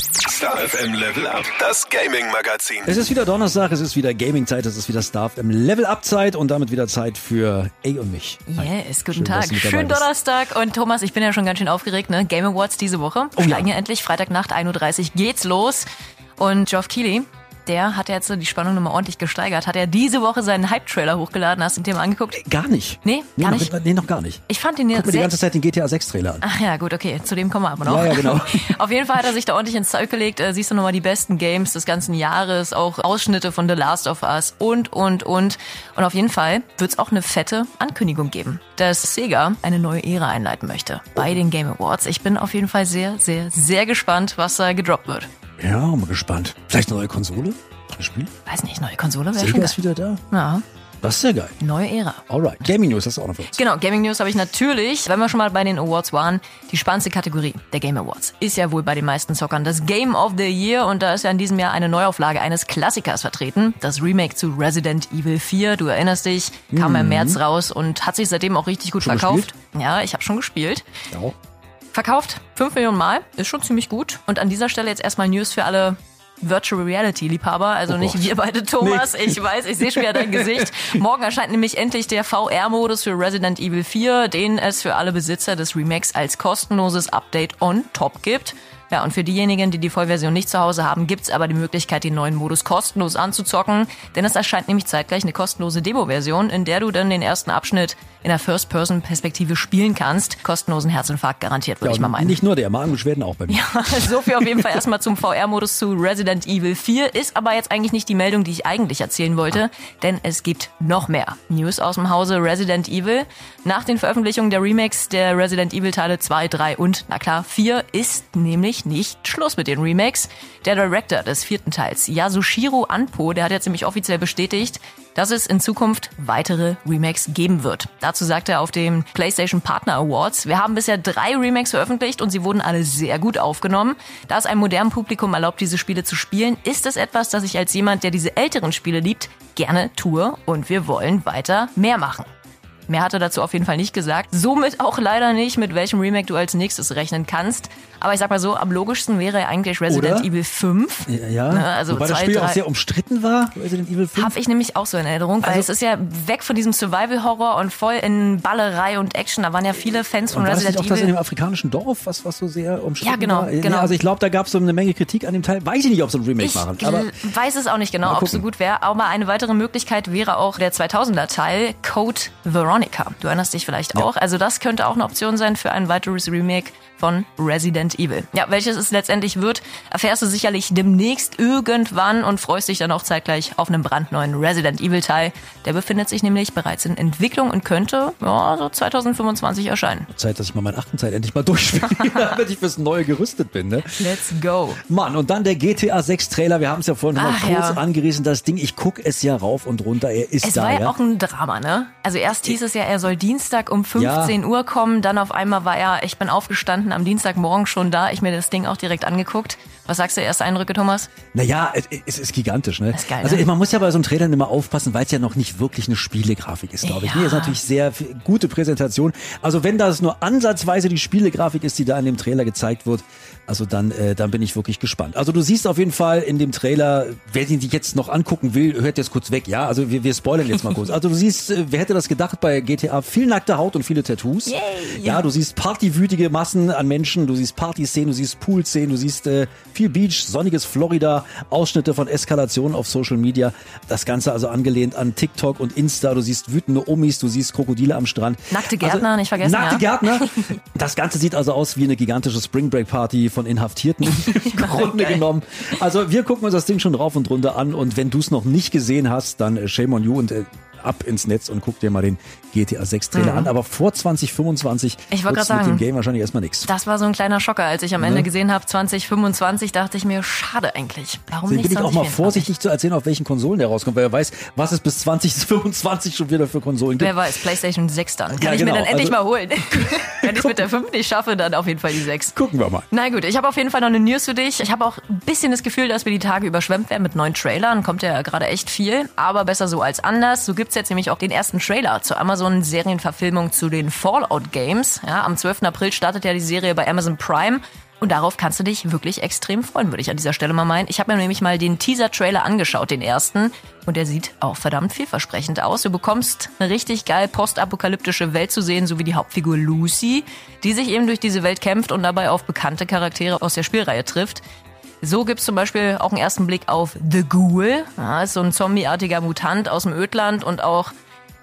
Star FM Level Up, das Gaming Magazin. Es ist wieder Donnerstag, es ist wieder Gaming-Zeit, es ist wieder Star FM Level Up-Zeit und damit wieder Zeit für A und mich. Yes, guten Schön, Tag. Schönen. Donnerstag. Und Thomas, ich bin ja schon ganz schön aufgeregt, ne? Game Awards diese Woche. Oh ja. Steigen ja endlich. Freitagnacht, 1.30 Uhr geht's los. Und Geoff Keighley, der hat ja jetzt so die Spannung nochmal ordentlich gesteigert. Hat er diese Woche seinen Hype-Trailer hochgeladen. Hast du den mal angeguckt? Gar nicht. Nee, gar noch, nicht? Nee, noch gar nicht. Ich fand ihn Guck mir die ganze Zeit den GTA 6 Trailer an. Ach ja, gut, okay. Zu dem kommen wir aber noch. Ja, ja, genau. Auf jeden Fall hat er sich da ordentlich ins Zeug gelegt. Äh, siehst du nochmal die besten Games des ganzen Jahres, auch Ausschnitte von The Last of Us und, und, und. Und auf jeden Fall wird es auch eine fette Ankündigung geben, dass Sega eine neue Ära einleiten möchte bei den Game Awards. Ich bin auf jeden Fall sehr, sehr, sehr gespannt, was da gedroppt wird. Ja, mal gespannt. Vielleicht eine neue Konsole? Neues Spiel? Weiß nicht, neue Konsole wäre schon Sega geil. ist wieder da. Ja, Das ist ja geil. neue Ära. Alright. Gaming News hast du auch noch für uns. Genau, Gaming News habe ich natürlich, wenn wir schon mal bei den Awards waren, die spannendste Kategorie der Game Awards ist ja wohl bei den meisten Zockern das Game of the Year und da ist ja in diesem Jahr eine Neuauflage eines Klassikers vertreten, das Remake zu Resident Evil 4. Du erinnerst dich, kam im März raus und hat sich seitdem auch richtig gut Mhm. Schon verkauft. Ja, ich habe schon gespielt. Ja. Verkauft 5 Millionen Mal, ist schon ziemlich gut. Und an dieser Stelle jetzt erstmal News für alle Virtual Reality Liebhaber, also Oh nicht Gott. wir beide, Thomas. Nee. Ich weiß, ich sehe schon wieder dein Gesicht. Morgen erscheint nämlich endlich der VR-Modus für Resident Evil 4, den es für alle Besitzer des Remakes als kostenloses Update on top gibt. Ja, und für diejenigen, die die Vollversion nicht zu Hause haben, gibt's aber die Möglichkeit, den neuen Modus kostenlos anzuzocken, denn es erscheint nämlich zeitgleich eine kostenlose Demo-Version, in der du dann den ersten Abschnitt in der First-Person-Perspektive spielen kannst. Kostenlosen Herzinfarkt garantiert, würde Ja, ich mal meinen. nicht nur der, Magenbeschwerden auch bei mir. So viel auf jeden Fall erstmal zum VR-Modus zu Resident Evil 4. Ist aber jetzt eigentlich nicht die Meldung, die ich eigentlich erzählen wollte, denn es gibt noch mehr News aus dem Hause Resident Evil. Nach den Veröffentlichungen der Remakes der Resident Evil Teile 2, 3 und, na klar, 4 ist nämlich nicht Schluss mit den Remakes. Der Director des vierten Teils, Yasushiro Anpo, der hat jetzt nämlich offiziell bestätigt, dass es in Zukunft weitere Remakes geben wird. Dazu sagte er auf dem PlayStation Partner Awards, wir haben bisher drei Remakes veröffentlicht und sie wurden alle sehr gut aufgenommen. Da es einem modernen Publikum erlaubt, diese Spiele zu spielen, ist es etwas, das ich als jemand, der diese älteren Spiele liebt, gerne tue und wir wollen weiter mehr machen. Mehr hat er dazu auf jeden Fall nicht gesagt. Somit auch leider nicht, mit welchem Remake du als nächstes rechnen kannst. Aber ich sag mal so, am logischsten wäre eigentlich Resident Oder? Evil 5. Ja, ja. Ne, also Wobei das zwei, Spiel auch drei- sehr umstritten war, Resident Evil 5. Habe ich nämlich auch so in Erinnerung, weil Also- es ist ja weg von diesem Survival-Horror und voll in Ballerei und Action. Da waren ja viele Fans von Und war das nicht Resident auch das in Evil. dem afrikanischen Dorf, was, was so sehr umstritten Ja, genau, war? Genau. Also ich glaube, da gab es so eine Menge Kritik an dem Teil. Weiß ich nicht, ob sie ein Remake Ich machen. Gl- weiß es auch nicht genau, ob es so gut wäre. Aber eine weitere Möglichkeit wäre auch der 2000er Teil Code Veronica. Du erinnerst dich vielleicht auch. Also das könnte auch eine Option sein für ein weiteres Remake von Resident Evil. Ja, welches es letztendlich wird, erfährst du sicherlich demnächst irgendwann und freust dich dann auch zeitgleich auf einen brandneuen Resident Evil Teil. Der befindet sich nämlich bereits in Entwicklung und könnte ja, so 2025 erscheinen. Zeit, dass ich mal meinen achten Teil endlich mal durchspiele, damit ich fürs Neue gerüstet bin. Ne? Let's go. Mann, und dann der GTA 6 Trailer. Wir haben es ja vorhin schon mal Ach, kurz ja. angerissen. Das Ding, ich gucke es ja rauf und runter. Er ist Es da, war ja ja. auch ein Drama, ne? Also erst hieß es ja, er soll Dienstag um 15 Uhr kommen, dann auf einmal war er, ich bin aufgestanden, am Dienstagmorgen schon da, ich mir das Ding auch direkt angeguckt. Was sagst du, erste Eindrücke, Thomas? Naja, es, es ist gigantisch, ne? Ist geil, also ne? man muss ja bei so einem Trailer immer aufpassen, weil es ja noch nicht wirklich eine Spielegrafik ist, glaube ich. Ja. Nee, ist natürlich sehr gute Präsentation. Also wenn das nur ansatzweise die Spielegrafik ist, die da in dem Trailer gezeigt wird, also dann, äh, dann bin ich wirklich gespannt. Also du siehst auf jeden Fall in dem Trailer, wer den sich jetzt noch angucken will, hört jetzt kurz weg, ja? Also wir, wir spoilern jetzt mal kurz. Also du siehst, äh, wer hätte das gedacht bei GTA? Viel nackte Haut und viele Tattoos. Yay. Ja, du siehst partywütige Massen an Menschen, du siehst Partyszenen, du siehst Poolszenen, du siehst äh, viel Beach, sonniges Florida, Ausschnitte von Eskalationen auf Social Media. Das Ganze also angelehnt an TikTok und Insta. Du siehst wütende Omis, du siehst Krokodile am Strand. Nackte Gärtner, nicht vergessen, Nackte ja. Gärtner. Das Ganze sieht also aus wie eine gigantische Spring Break Party von Inhaftierten im Grunde Geil. genommen. Also wir gucken uns das Ding schon rauf und runter an und wenn du es noch nicht gesehen hast, dann äh, shame on you und äh, ab ins Netz und guck dir mal den GTA 6 Trailer an. Aber vor 2025 Mhm. Ich wird's mit dem. Game wahrscheinlich erstmal nichts. Das war so ein kleiner Schocker, als ich am Ne? Ende gesehen habe, 2025, dachte ich mir, schade eigentlich. Warum Deswegen nicht bin ich auch mal 2024? vorsichtig zu erzählen, auf welchen Konsolen der rauskommt, weil er weiß, was es bis 2025 schon wieder für Konsolen gibt. Wer weiß, PlayStation 6 dann. Kann Ja, ich genau, mir dann endlich also- mal holen. Wenn ich es mit der 5 nicht schaffe, dann auf jeden Fall die 6. Gucken wir mal. Na gut, ich habe auf jeden Fall noch eine News für dich. Ich habe auch ein bisschen das Gefühl, dass wir die Tage überschwemmt werden mit neuen Trailern. Kommt ja gerade echt viel, aber besser so als anders. So gibt's jetzt nämlich auch den ersten Trailer zur Amazon-Serienverfilmung zu den Fallout Games. Ja, am 12. April startet ja die Serie bei Amazon Prime. Und darauf kannst du dich wirklich extrem freuen, würde ich an dieser Stelle mal meinen. Ich habe mir nämlich mal den Teaser-Trailer angeschaut, den ersten. Und der sieht auch verdammt vielversprechend aus. Du bekommst eine richtig geil postapokalyptische Welt zu sehen, so wie die Hauptfigur Lucy, die sich eben durch diese Welt kämpft und dabei auf bekannte Charaktere aus der Spielreihe trifft. So gibt's zum Beispiel auch einen ersten Blick auf The Ghoul. Ja, ist so ein zombieartiger Mutant aus dem Ödland und auch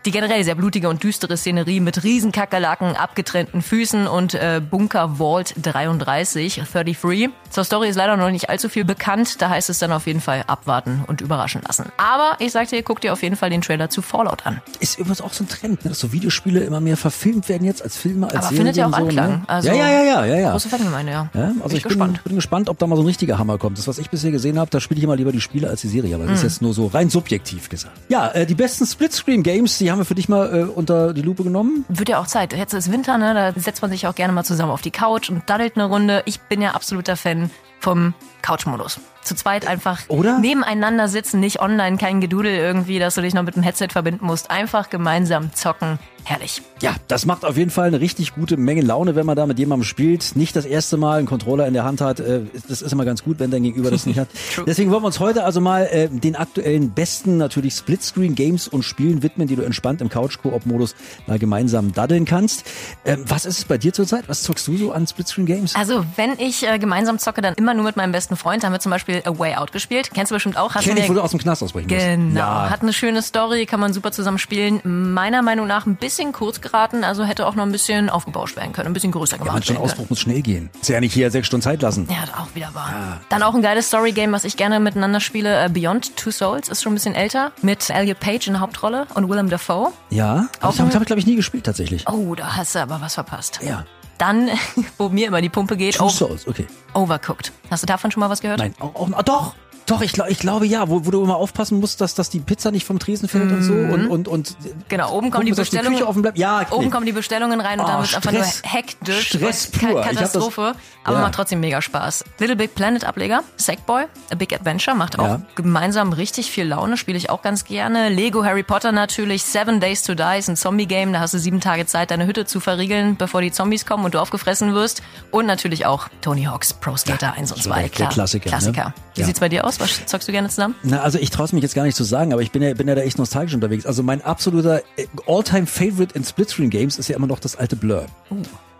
die generell sehr blutige und düstere Szenerie mit Riesenkakerlaken, abgetrennten Füßen und äh, Bunker Vault 33, 33. Zur Story ist leider noch nicht allzu viel bekannt, da heißt es dann auf jeden Fall abwarten und überraschen lassen. Aber ich sagte dir, guck dir auf jeden Fall den Trailer zu Fallout an. Ist übrigens auch so ein Trend, ne? dass so Videospiele immer mehr verfilmt werden jetzt als Filme, als Aber Serien findet ja auch so, Anklang. Ne? Also ja, ja, ja, ja, ja, ja. Große Fangemeinde, ja. Ja, also Bin ich ich bin gespannt. bin gespannt, ob da mal so ein richtiger Hammer kommt. Das, was ich bisher gesehen habe, da spiele ich immer lieber die Spiele als die Serie, aber das Mhm. ist jetzt nur so rein subjektiv gesagt. Ja, äh, die besten Splitscreen-Games, die haben wir für dich mal äh, unter die Lupe genommen. Wird ja auch Zeit. Jetzt ist Winter, ne? Da setzt man sich auch gerne mal zusammen auf die Couch und daddelt eine Runde. Ich bin ja absoluter Fan vom Couch-Modus. Zu zweit einfach Oder? nebeneinander sitzen, nicht online, kein Gedudel irgendwie, dass du dich noch mit dem Headset verbinden musst. Einfach gemeinsam zocken. Herrlich. Ja, das macht auf jeden Fall eine richtig gute Menge Laune, wenn man da mit jemandem spielt. Nicht das erste Mal einen Controller in der Hand hat. Äh, Das ist immer ganz gut, wenn dein Gegenüber das nicht hat. Deswegen wollen wir uns heute also mal äh, den aktuellen besten natürlich Splitscreen-Games und Spielen widmen, die du entspannt im Couch-Koop-Modus mal gemeinsam daddeln kannst. Ähm, Was ist es bei dir zurzeit? Was zockst du so an Splitscreen-Games? Also, wenn ich äh, gemeinsam zocke, dann immer nur mit meinem besten Freund. Da haben wir zum Beispiel A Way Out gespielt. Kennst du bestimmt auch. Hast Kenn du ich, wo du aus dem Knast ausbrechen. Genau, Ja. hat eine schöne Story, kann man super zusammen spielen. Meiner Meinung nach ein bisschen kurz geraten, also hätte auch noch ein bisschen aufgebauscht werden können, ein bisschen größer Ja, gemacht ein werden können. Ausbruch muss schnell gehen. Ist ja nicht hier sechs Stunden Zeit lassen. Ja, auch wieder wahr. Dann auch ein geiles Story-Game, was ich gerne miteinander spiele. äh, Beyond Two Souls ist schon ein bisschen älter. Mit Elliot Page in der Hauptrolle und Willem Dafoe. Ja, Auch das habe ich glaube ich nie gespielt tatsächlich. Oh, da hast du aber was verpasst. Ja. Dann, wo mir immer die Pumpe geht, Two oh, Souls, okay. Overcooked. Hast du davon schon mal was gehört? Nein, auch, auch ah, doch. Doch, ich, glaub, ich glaube ja, wo, wo du immer aufpassen musst, dass, dass die Pizza nicht vom Tresen fällt und so und und und Genau, oben kommen die die Bestellungen. Küche offen bleibt. Ja, Oben nee. kommen die Bestellungen rein und Oh, dann wird einfach nur hektisch. Stress Ka- pur. Hab das- Katastrophe. aber Ja. macht trotzdem mega Spaß. Little Big Planet Ableger, Sackboy, A Big Adventure macht auch Ja. gemeinsam richtig viel Laune, spiele ich auch ganz gerne. Lego Harry Potter natürlich, Seven Days to Die ist ein Zombie-Game, da hast du sieben Tage Zeit, deine Hütte zu verriegeln, bevor die Zombies kommen und du aufgefressen wirst. Und natürlich auch Tony Hawk's Pro Skater 1 und so 2, der- der klar. Klassiker, ne? Klassiker. Wie Ja. sieht's bei dir aus? Was zockst du gerne zusammen? Na, also ich traue es mich jetzt gar nicht zu sagen, aber ich bin ja, bin ja da echt nostalgisch unterwegs. Also mein absoluter äh, All-Time-Favorite in Splitscreen-Games ist ja immer noch das alte Blur.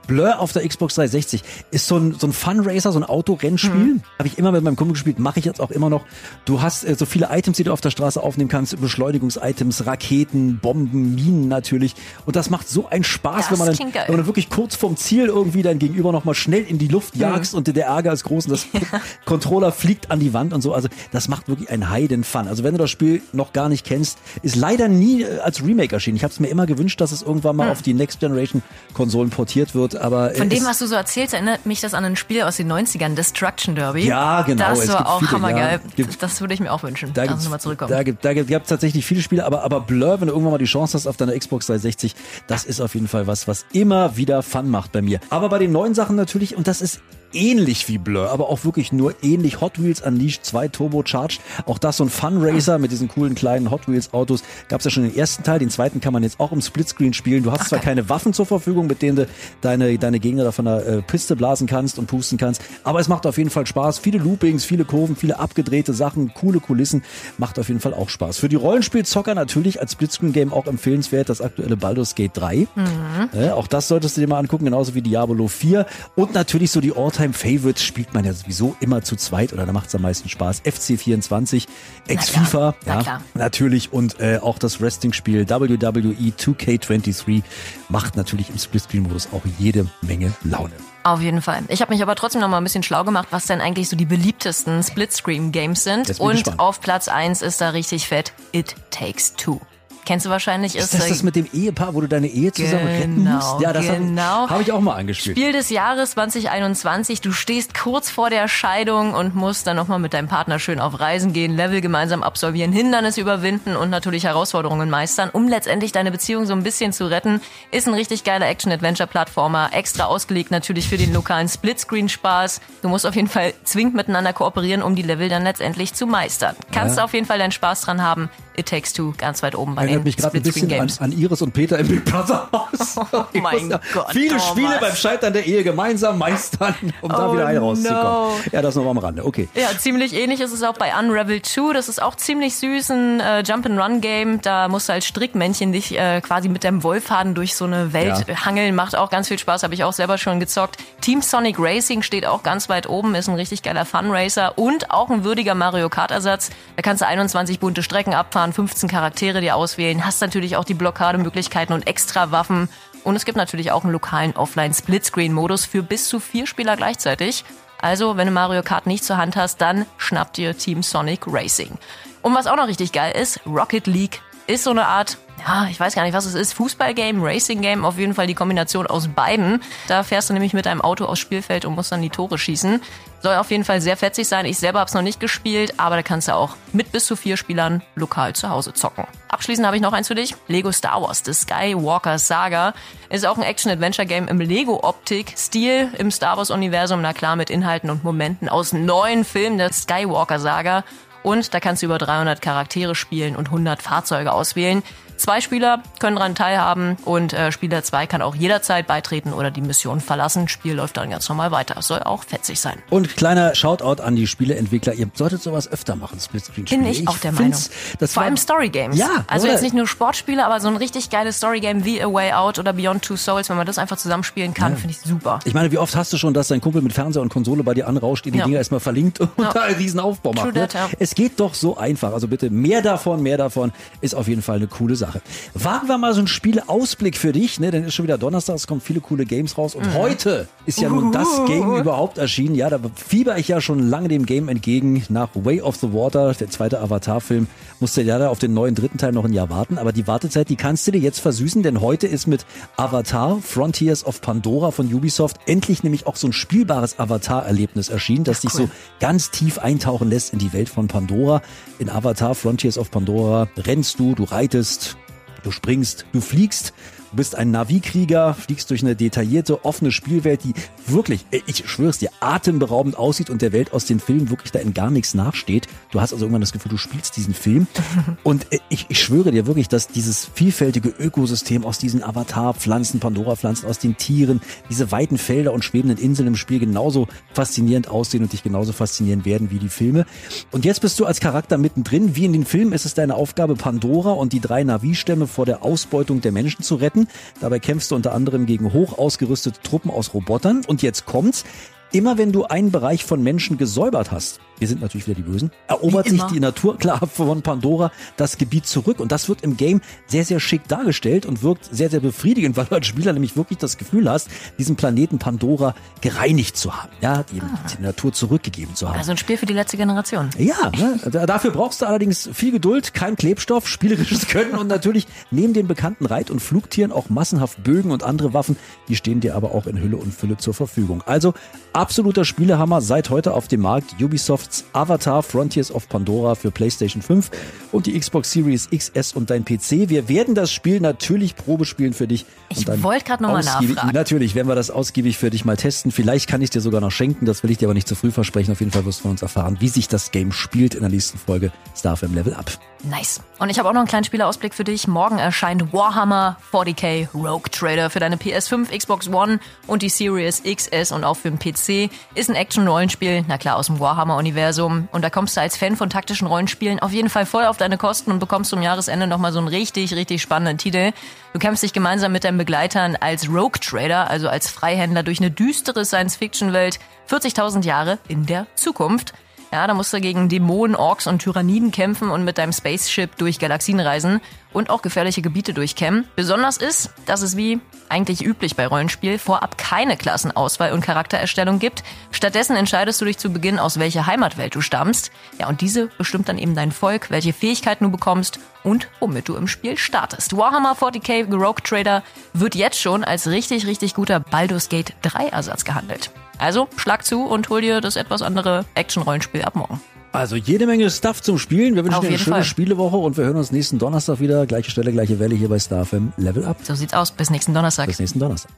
Blur auf der Xbox 360 ist so ein, so ein Fun-Racer, so ein Autorennspiel. Habe ich immer mit meinem Kumpel gespielt, mache ich jetzt auch immer noch. Du hast äh, so viele Items, die du auf der Straße aufnehmen kannst, Beschleunigungs-Items, Raketen, Bomben, Minen natürlich. Und das macht so einen Spaß, Das wenn man, dann, wenn man dann wirklich kurz vorm Ziel irgendwie dein Gegenüber nochmal schnell in die Luft jagst und der Ärger ist groß und das Controller fliegt an die Wand und so. Also das macht wirklich einen Heiden-Fun. Also wenn du das Spiel noch gar nicht kennst, ist leider nie äh, als Remake erschienen. Ich habe es mir immer gewünscht, dass es irgendwann mal auf die Next Generation Konsolen portiert wird, aber Von dem, es- was du so erzählst, erinnert mich das an ein Spiel aus den 90ern, Destruction Derby. Ja, genau, Das es war gibt auch viele, hammergeil. ja. Gibt- das würde ich mir auch wünschen. da mal zurückkommen. da gibt da gibt gibt's tatsächlich viele Spiele, aber aber Blur, wenn du irgendwann mal die Chance hast auf deiner Xbox 360, das ist auf jeden Fall was, was immer wieder Fun macht bei mir. Aber bei den neuen Sachen natürlich und das ist ähnlich wie Blur, aber auch wirklich nur ähnlich. Hot Wheels Unleashed 2 Turbocharged, auch das so ein Fun Racer mit diesen coolen kleinen Hot Wheels Autos. Gab's ja schon den ersten Teil, den zweiten kann man jetzt auch im Splitscreen spielen. Du hast zwar geil. keine Waffen zur Verfügung, mit denen du deine deine Gegner da von der äh, Piste blasen kannst und pusten kannst, aber es macht auf jeden Fall Spaß. Viele Loopings, viele Kurven, viele abgedrehte Sachen, coole Kulissen, macht auf jeden Fall auch Spaß. Für die Rollenspielzocker natürlich als Splitscreen Game auch empfehlenswert das aktuelle Baldur's Gate 3. Äh, auch das solltest du dir mal angucken, genauso wie Diablo 4 und natürlich so die All-Time Favorites spielt man ja sowieso immer zu zweit oder da macht es am meisten Spaß. FC 24, Ex-FIFA, Na ja, klar. natürlich und äh, auch das Wrestling-Spiel WWE 2K23 macht natürlich im Splitscreen-Modus auch jede Menge Laune. Auf jeden Fall. Ich habe mich aber trotzdem noch mal ein bisschen schlau gemacht, was denn eigentlich so die beliebtesten Splitscreen-Games sind. Und gespannt. auf Platz 1 ist da richtig fett It Takes Two. Kennst du wahrscheinlich? Ist das äh, das mit dem Ehepaar, wo du deine Ehe zusammen retten Genau, musst? Ja, das genau. habe hab ich auch mal angespielt. Spiel des Jahres 2021. Du stehst kurz vor der Scheidung und musst dann nochmal mit deinem Partner schön auf Reisen gehen, Level gemeinsam absolvieren, Hindernisse überwinden und natürlich Herausforderungen meistern, um letztendlich deine Beziehung so ein bisschen zu retten. Ist ein richtig geiler Action-Adventure-Plattformer. Extra ausgelegt natürlich für den lokalen Splitscreen-Spaß. Du musst auf jeden Fall zwingend miteinander kooperieren, um die Level dann letztendlich zu meistern. Kannst Ja. du auf jeden Fall deinen Spaß dran haben. It Takes Two ganz weit oben bei Erinnert den mich gerade ein bisschen an, an Iris und Peter im Big Brother Haus. Oh mein Gott, Viele Thomas. Spiele beim Scheitern der Ehe gemeinsam meistern, um da Oh wieder heil rauszukommen. no. Ja, das noch am Rande. Okay. Ja, ziemlich ähnlich ist es auch bei Unravel 2. Das ist auch ziemlich süß, ein äh, Jump-and-Run-Game. Da musst du als Strickmännchen dich äh, quasi mit deinem Wollfaden durch so eine Welt Ja. hangeln. Macht auch ganz viel Spaß, habe ich auch selber schon gezockt. Team Sonic Racing steht auch ganz weit oben, ist ein richtig geiler Fun-Racer und auch ein würdiger Mario Kart-Ersatz. Da kannst du 21 bunte Strecken abfahren, 15 Charaktere dir auswählen, hast natürlich auch die Blockademöglichkeiten und extra Waffen. Und es gibt natürlich auch einen lokalen Offline-Splitscreen-Modus für bis zu vier Spieler gleichzeitig. Also, wenn du Mario Kart nicht zur Hand hast, dann schnapp dir Team Sonic Racing. Und was auch noch richtig geil ist, Rocket League ist so eine Art, ja, ich weiß gar nicht, was es ist, Fußballgame, Racing-Game, auf jeden Fall die Kombination aus beiden. Da fährst du nämlich mit deinem Auto aufs Spielfeld und musst dann die Tore schießen. Soll auf jeden Fall sehr fetzig sein. Ich selber habe es noch nicht gespielt, aber da kannst du auch mit bis zu vier Spielern lokal zu Hause zocken. Abschließend habe ich noch eins für dich. Lego Star Wars, The Skywalker Saga. Ist auch ein Action-Adventure-Game im Lego-Optik-Stil im Star Wars-Universum. Na klar, mit Inhalten und Momenten aus neuen Filmen der Skywalker Saga. Und da kannst du über 300 Charaktere spielen und 100 Fahrzeuge auswählen. Zwei Spieler können daran teilhaben und äh, Spieler 2 kann auch jederzeit beitreten oder die Mission verlassen. Spiel läuft dann ganz normal weiter. Soll auch fetzig sein. Und kleiner Shoutout an die Spieleentwickler. Ihr solltet sowas öfter machen, Splitscreen-Spiele. Bin ich auch der Meinung. Das Vor allem Story Games. Ja, also oder? jetzt nicht nur Sportspiele, aber so ein richtig geiles Story Game wie A Way Out oder Beyond Two Souls, wenn man das einfach zusammenspielen kann, finde ich super. Ich meine, wie oft hast du schon, dass dein Kumpel mit Fernseher und Konsole bei dir anrauscht, die Ja. Dinger erstmal verlinkt und Ja. da einen riesen Aufbau macht. True Ne? that, ja. Es geht doch so einfach. Also bitte mehr davon, mehr davon ist auf jeden Fall eine coole Sache. Wagen wir mal so einen Spieleausblick für dich, ne? Denn ist schon wieder Donnerstag, es kommen viele coole Games raus. Mhm. Und heute ist ja nun das Game überhaupt erschienen. Ja, da fieber ich ja schon lange dem Game entgegen. Nach Way of the Water, der zweite Avatar-Film, musste ja da auf den neuen dritten Teil noch ein Jahr warten. Aber die Wartezeit, die kannst du dir jetzt versüßen, denn heute ist mit Avatar Frontiers of Pandora von Ubisoft endlich nämlich auch so ein spielbares Avatar-Erlebnis erschienen, das dich so ganz tief eintauchen lässt in die Welt von Pandora. In Avatar Frontiers of Pandora rennst du, du reitest, du springst, du fliegst. Du bist ein Navi-Krieger, fliegst durch eine detaillierte, offene Spielwelt, die wirklich, ich schwöre es dir, atemberaubend aussieht und der Welt aus den Filmen wirklich da in gar nichts nachsteht. Du hast also irgendwann das Gefühl, du spielst diesen Film. Und äh, ich, ich schwöre dir wirklich, dass dieses vielfältige Ökosystem aus diesen Avatar-Pflanzen, Pandora-Pflanzen, aus den Tieren, diese weiten Felder und schwebenden Inseln im Spiel genauso faszinierend aussehen und dich genauso faszinieren werden wie die Filme. Und jetzt bist du als Charakter mittendrin. Wie in den Filmen ist es deine Aufgabe, Pandora und die drei Navi-Stämme vor der Ausbeutung der Menschen zu retten. Dabei kämpfst du unter anderem gegen hoch ausgerüstete Truppen aus Robotern. Und jetzt kommt's. Immer wenn du einen Bereich von Menschen gesäubert hast, wir sind natürlich wieder die Bösen, erobert sich die Natur klar von Pandora das Gebiet zurück. Und das wird im Game sehr, sehr schick dargestellt und wirkt sehr, sehr befriedigend, weil du als Spieler nämlich wirklich das Gefühl hast, diesen Planeten Pandora gereinigt zu haben. Ja, die, die Natur zurückgegeben zu haben. Also ein Spiel für die letzte Generation. Ja, ne? Da- dafür brauchst du allerdings viel Geduld, kein Klebstoff, spielerisches Können und natürlich neben den bekannten Reit- und Flugtieren auch massenhaft Bögen und andere Waffen. Die stehen dir aber auch in Hülle und Fülle zur Verfügung. Also absoluter Spielehammer seit heute auf dem Markt. Ubisofts Avatar Frontiers of Pandora für PlayStation 5 und die Xbox Series XS und dein PC. Wir werden das Spiel natürlich Probe spielen für dich. Ich wollte gerade noch mal ausgiebig- nachfragen. Natürlich werden wir das ausgiebig für dich mal testen. Vielleicht kann ich dir sogar noch schenken. Das will ich dir aber nicht zu früh versprechen. Auf jeden Fall wirst du von uns erfahren, wie sich das Game spielt in der nächsten Folge Starfam Level Up. Nice. Und ich habe auch noch einen kleinen Spielerausblick für dich. Morgen erscheint Warhammer 40k Rogue Trader für deine PS5, Xbox One und die Series XS und auch für den PC. Ist ein Action-Rollenspiel, na klar, aus dem Warhammer-Universum. Und da kommst du als Fan von taktischen Rollenspielen auf jeden Fall voll auf deine Kosten und bekommst zum Jahresende nochmal so einen richtig, richtig spannenden Titel. Du kämpfst dich gemeinsam mit deinen Begleitern als Rogue Trader, also als Freihändler durch eine düstere Science-Fiction-Welt 40.000 Jahre in der Zukunft. Ja, da musst du gegen Dämonen, Orks und Tyranniden kämpfen und mit deinem Spaceship durch Galaxien reisen und auch gefährliche Gebiete durchkämmen. Besonders ist, dass es wie eigentlich üblich bei Rollenspiel vorab keine Klassenauswahl und Charaktererstellung gibt. Stattdessen entscheidest du dich zu Beginn, aus welcher Heimatwelt du stammst. Ja, und diese bestimmt dann eben dein Volk, welche Fähigkeiten du bekommst und womit du im Spiel startest. Warhammer 40k Rogue Trader wird jetzt schon als richtig, richtig guter Baldur's Gate 3 Ersatz gehandelt. Also schlag zu und hol dir das etwas andere Action-Rollenspiel ab morgen. Also jede Menge Stuff zum Spielen. Wir wünschen dir eine schöne Fall. Spielewoche und wir hören uns nächsten Donnerstag wieder. Gleiche Stelle, gleiche Welle hier bei Starfam Level Up. So sieht's aus. Bis nächsten Donnerstag. Bis nächsten Donnerstag.